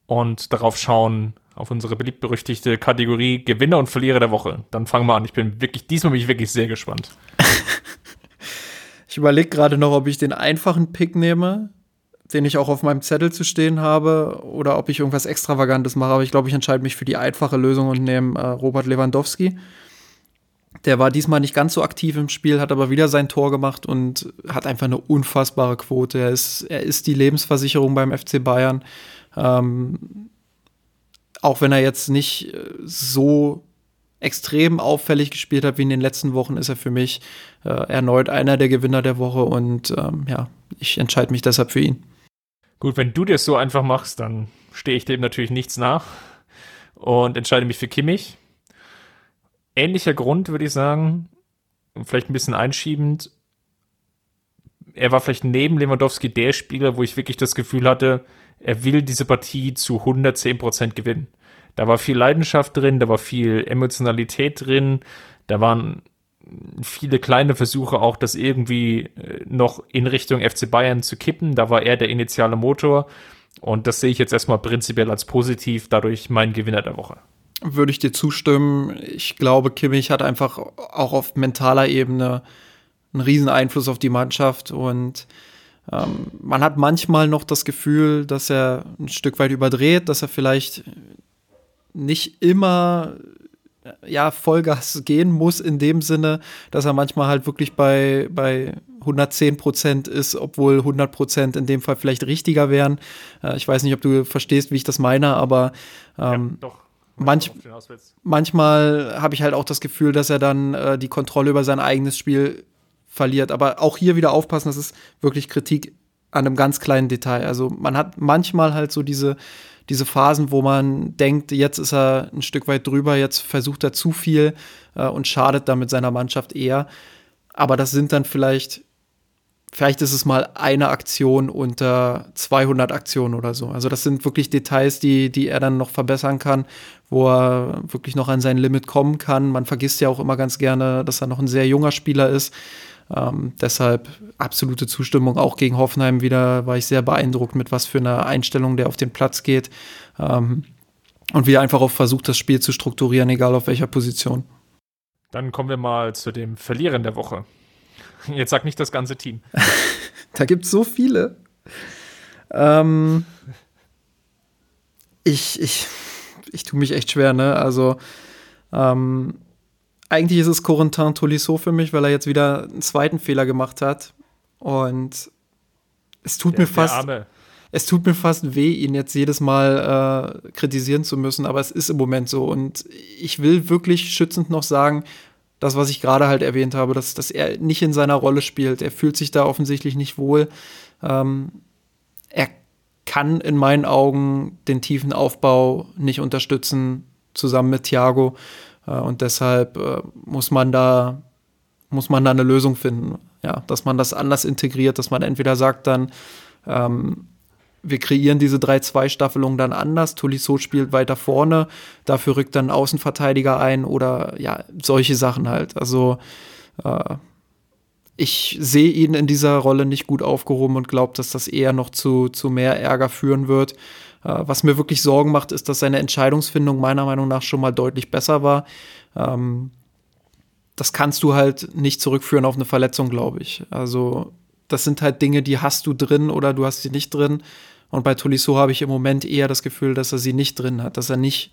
und darauf schauen, auf unsere beliebt-berüchtigte Kategorie Gewinner und Verlierer der Woche. Dann fangen wir an. Ich bin wirklich, diesmal bin ich wirklich sehr gespannt. ich überlege gerade noch, ob ich den einfachen Pick nehme, den ich auch auf meinem Zettel zu stehen habe, oder ob ich irgendwas Extravagantes mache. Aber ich glaube, ich entscheide mich für die einfache Lösung und nehme äh, Robert Lewandowski. Der war diesmal nicht ganz so aktiv im Spiel, hat aber wieder sein Tor gemacht und hat einfach eine unfassbare Quote. Er ist, er ist die Lebensversicherung beim FC Bayern. Ähm, auch wenn er jetzt nicht äh, so extrem auffällig gespielt hat wie in den letzten Wochen, ist er für mich äh, erneut einer der Gewinner der Woche und ähm, ja, ich entscheide mich deshalb für ihn. Gut, wenn du dir so einfach machst, dann stehe ich dem natürlich nichts nach und entscheide mich für Kimmich ähnlicher Grund, würde ich sagen. Vielleicht ein bisschen einschiebend. Er war vielleicht neben Lewandowski der Spieler, wo ich wirklich das Gefühl hatte, er will diese Partie zu 110 Prozent gewinnen. Da war viel Leidenschaft drin, da war viel Emotionalität drin, da waren viele kleine Versuche auch, das irgendwie äh, noch in Richtung FC Bayern zu kippen. Da war er der initiale Motor. Und das sehe ich jetzt erstmal prinzipiell als positiv, dadurch mein Gewinner der Woche würde ich dir zustimmen. Ich glaube, Kimmich hat einfach auch auf mentaler Ebene einen riesen Einfluss auf die Mannschaft und ähm, man hat manchmal noch das Gefühl, dass er ein Stück weit überdreht, dass er vielleicht nicht immer ja, Vollgas gehen muss in dem Sinne, dass er manchmal halt wirklich bei, bei 110 Prozent ist, obwohl 100 Prozent in dem Fall vielleicht richtiger wären. Äh, ich weiß nicht, ob du verstehst, wie ich das meine, aber ähm, ja, manch, manchmal habe ich halt auch das Gefühl, dass er dann äh, die Kontrolle über sein eigenes Spiel verliert. Aber auch hier wieder aufpassen, das ist wirklich Kritik an einem ganz kleinen Detail. Also man hat manchmal halt so diese diese Phasen, wo man denkt, jetzt ist er ein Stück weit drüber, jetzt versucht er zu viel äh, und schadet damit seiner Mannschaft eher. Aber das sind dann vielleicht, vielleicht ist es mal eine Aktion unter 200 Aktionen oder so. Also das sind wirklich Details, die, die er dann noch verbessern kann, wo er wirklich noch an sein Limit kommen kann. Man vergisst ja auch immer ganz gerne, dass er noch ein sehr junger Spieler ist. Ähm, deshalb absolute Zustimmung auch gegen Hoffenheim wieder. War ich sehr beeindruckt, mit was für einer Einstellung der auf den Platz geht. Ähm, und wie er einfach auch versucht, das Spiel zu strukturieren, egal auf welcher Position. Dann kommen wir mal zu dem Verlierer der Woche. Jetzt sag nicht das ganze Team. da gibt es so viele. Ähm, ich, ich, ich tue mich echt schwer, ne? Also, ähm, eigentlich ist es Corentin Tolisso für mich, weil er jetzt wieder einen zweiten Fehler gemacht hat. Und es tut der, mir fast. Es tut mir fast weh, ihn jetzt jedes Mal äh, kritisieren zu müssen, aber es ist im Moment so. Und ich will wirklich schützend noch sagen, das, was ich gerade halt erwähnt habe, dass, dass er nicht in seiner Rolle spielt. Er fühlt sich da offensichtlich nicht wohl. Ähm, er kann in meinen Augen den tiefen Aufbau nicht unterstützen, zusammen mit Thiago. Äh, und deshalb äh, muss man da muss man da eine Lösung finden. Ja, dass man das anders integriert, dass man entweder sagt dann, ähm, wir kreieren diese 3-2-Staffelung dann anders. Tolisso spielt weiter vorne, dafür rückt dann ein Außenverteidiger ein oder ja, solche Sachen halt. Also äh, ich sehe ihn in dieser Rolle nicht gut aufgehoben und glaube, dass das eher noch zu, zu mehr Ärger führen wird. Äh, was mir wirklich Sorgen macht, ist, dass seine Entscheidungsfindung meiner Meinung nach schon mal deutlich besser war. Ähm, das kannst du halt nicht zurückführen auf eine Verletzung, glaube ich. Also das sind halt Dinge, die hast du drin oder du hast sie nicht drin. Und bei Tolisso habe ich im Moment eher das Gefühl, dass er sie nicht drin hat, dass er nicht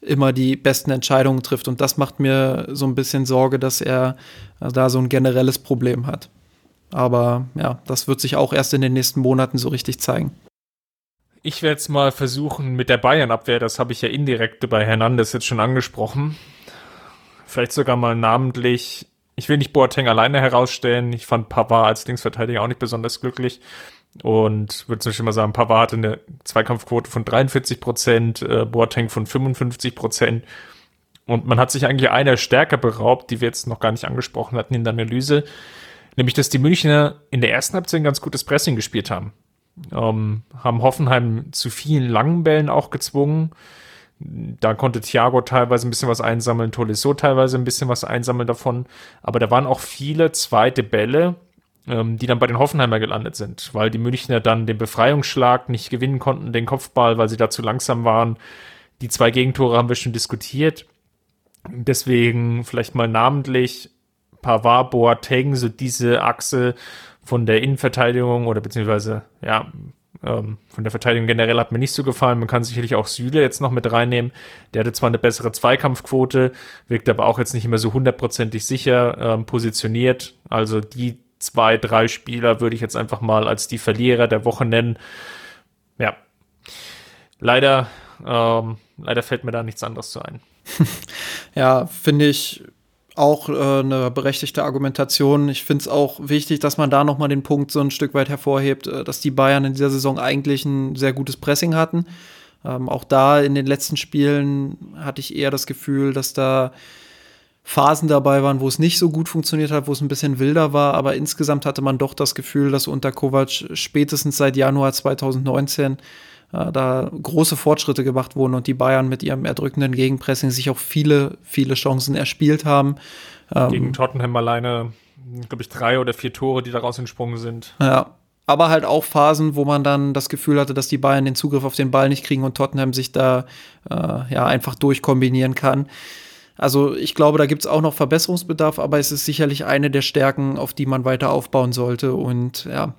immer die besten Entscheidungen trifft. Und das macht mir so ein bisschen Sorge, dass er da so ein generelles Problem hat. Aber ja, das wird sich auch erst in den nächsten Monaten so richtig zeigen. Ich werde es mal versuchen mit der Bayern-Abwehr, das habe ich ja indirekt bei Hernandez jetzt schon angesprochen. Vielleicht sogar mal namentlich. Ich will nicht Boateng alleine herausstellen. Ich fand Pavard als Linksverteidiger auch nicht besonders glücklich. Und würde zum Beispiel mal sagen, Pavard hatte eine Zweikampfquote von 43 Prozent, äh, Boateng von 55 Prozent. Und man hat sich eigentlich einer Stärke beraubt, die wir jetzt noch gar nicht angesprochen hatten in der Analyse. Nämlich, dass die Münchner in der ersten Halbzeit ein ganz gutes Pressing gespielt haben. Ähm, haben Hoffenheim zu vielen langen Bällen auch gezwungen. Da konnte Thiago teilweise ein bisschen was einsammeln, Tolisso teilweise ein bisschen was einsammeln davon. Aber da waren auch viele zweite Bälle, ähm, die dann bei den Hoffenheimer gelandet sind, weil die Münchner dann den Befreiungsschlag nicht gewinnen konnten, den Kopfball, weil sie da zu langsam waren. Die zwei Gegentore haben wir schon diskutiert. Deswegen vielleicht mal namentlich Pavard, Boateng, so diese Achse von der Innenverteidigung oder beziehungsweise, ja, ähm, von der Verteidigung generell hat mir nicht so gefallen. Man kann sicherlich auch Süle jetzt noch mit reinnehmen. Der hatte zwar eine bessere Zweikampfquote, wirkt aber auch jetzt nicht immer so hundertprozentig sicher ähm, positioniert. Also die zwei, drei Spieler würde ich jetzt einfach mal als die Verlierer der Woche nennen. Ja. Leider, ähm, leider fällt mir da nichts anderes zu ein. ja, finde ich auch äh, eine berechtigte Argumentation. Ich finde es auch wichtig, dass man da nochmal den Punkt so ein Stück weit hervorhebt, äh, dass die Bayern in dieser Saison eigentlich ein sehr gutes Pressing hatten. Ähm, auch da in den letzten Spielen hatte ich eher das Gefühl, dass da Phasen dabei waren, wo es nicht so gut funktioniert hat, wo es ein bisschen wilder war, aber insgesamt hatte man doch das Gefühl, dass unter Kovac spätestens seit Januar 2019 äh, da große Fortschritte gemacht wurden und die Bayern mit ihrem erdrückenden Gegenpressing sich auch viele, viele Chancen erspielt haben. Ähm, Gegen Tottenham alleine, glaube ich, drei oder vier Tore, die daraus entsprungen sind. Ja, aber halt auch Phasen, wo man dann das Gefühl hatte, dass die Bayern den Zugriff auf den Ball nicht kriegen und Tottenham sich da äh, ja einfach durchkombinieren kann. Also ich glaube, da gibt es auch noch Verbesserungsbedarf, aber es ist sicherlich eine der Stärken, auf die man weiter aufbauen sollte und ja,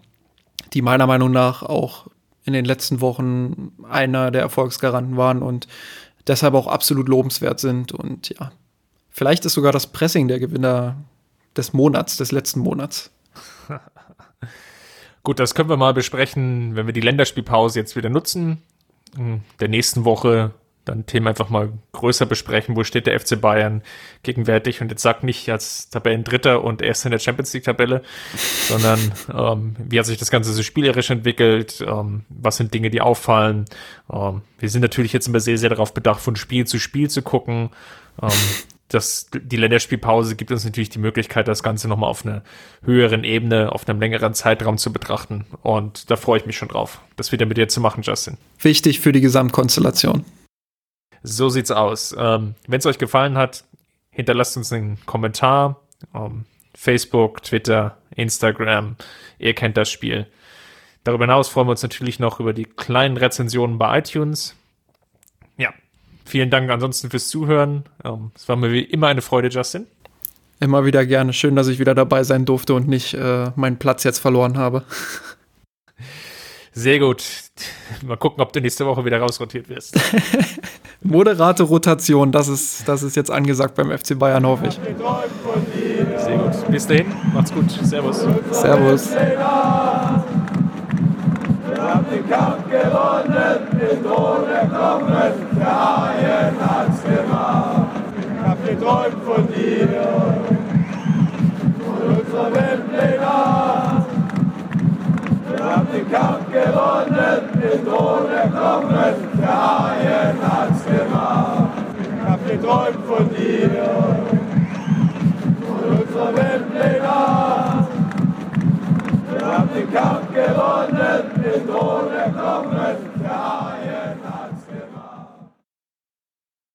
die meiner Meinung nach auch in den letzten Wochen einer der Erfolgsgaranten waren und deshalb auch absolut lobenswert sind. Und ja, vielleicht ist sogar das Pressing der Gewinner des Monats, des letzten Monats. Gut, das können wir mal besprechen, wenn wir die Länderspielpause jetzt wieder nutzen. In der nächsten Woche dann Themen einfach mal größer besprechen. Wo steht der FC Bayern gegenwärtig? Und jetzt sag nicht als Tabellendritter und erst in der Champions League Tabelle, sondern ähm, wie hat sich das Ganze so spielerisch entwickelt? Ähm, was sind Dinge, die auffallen? Ähm, wir sind natürlich jetzt immer sehr, sehr darauf bedacht, von Spiel zu Spiel zu gucken. Ähm, das, die Länderspielpause gibt uns natürlich die Möglichkeit, das Ganze nochmal auf einer höheren Ebene, auf einem längeren Zeitraum zu betrachten. Und da freue ich mich schon drauf, das wieder mit dir zu machen, Justin. Wichtig für die Gesamtkonstellation. So sieht's aus. Ähm, Wenn es euch gefallen hat, hinterlasst uns einen Kommentar. Ähm, Facebook, Twitter, Instagram. Ihr kennt das Spiel. Darüber hinaus freuen wir uns natürlich noch über die kleinen Rezensionen bei iTunes. Ja, vielen Dank ansonsten fürs Zuhören. Ähm, es war mir wie immer eine Freude, Justin. Immer wieder gerne. Schön, dass ich wieder dabei sein durfte und nicht äh, meinen Platz jetzt verloren habe. Sehr gut. Mal gucken, ob du nächste Woche wieder rausrotiert wirst. Moderate Rotation, das ist, das ist jetzt angesagt beim FC Bayern, hoffe ich. Sehr gut. Bis dahin, macht's gut. Servus. Servus. Wir haben den Kampf gewonnen, den Thron erklommen, der Haien hat's gemacht. Ich hab geträumt von dir, den Kampf gewonnen, den Thron erklommen, der Haien hat's gemacht. Ich hab geträumt von dir, von unserer Weltpläne. Wir haben den Kampf gewonnen, den Thron erklommen.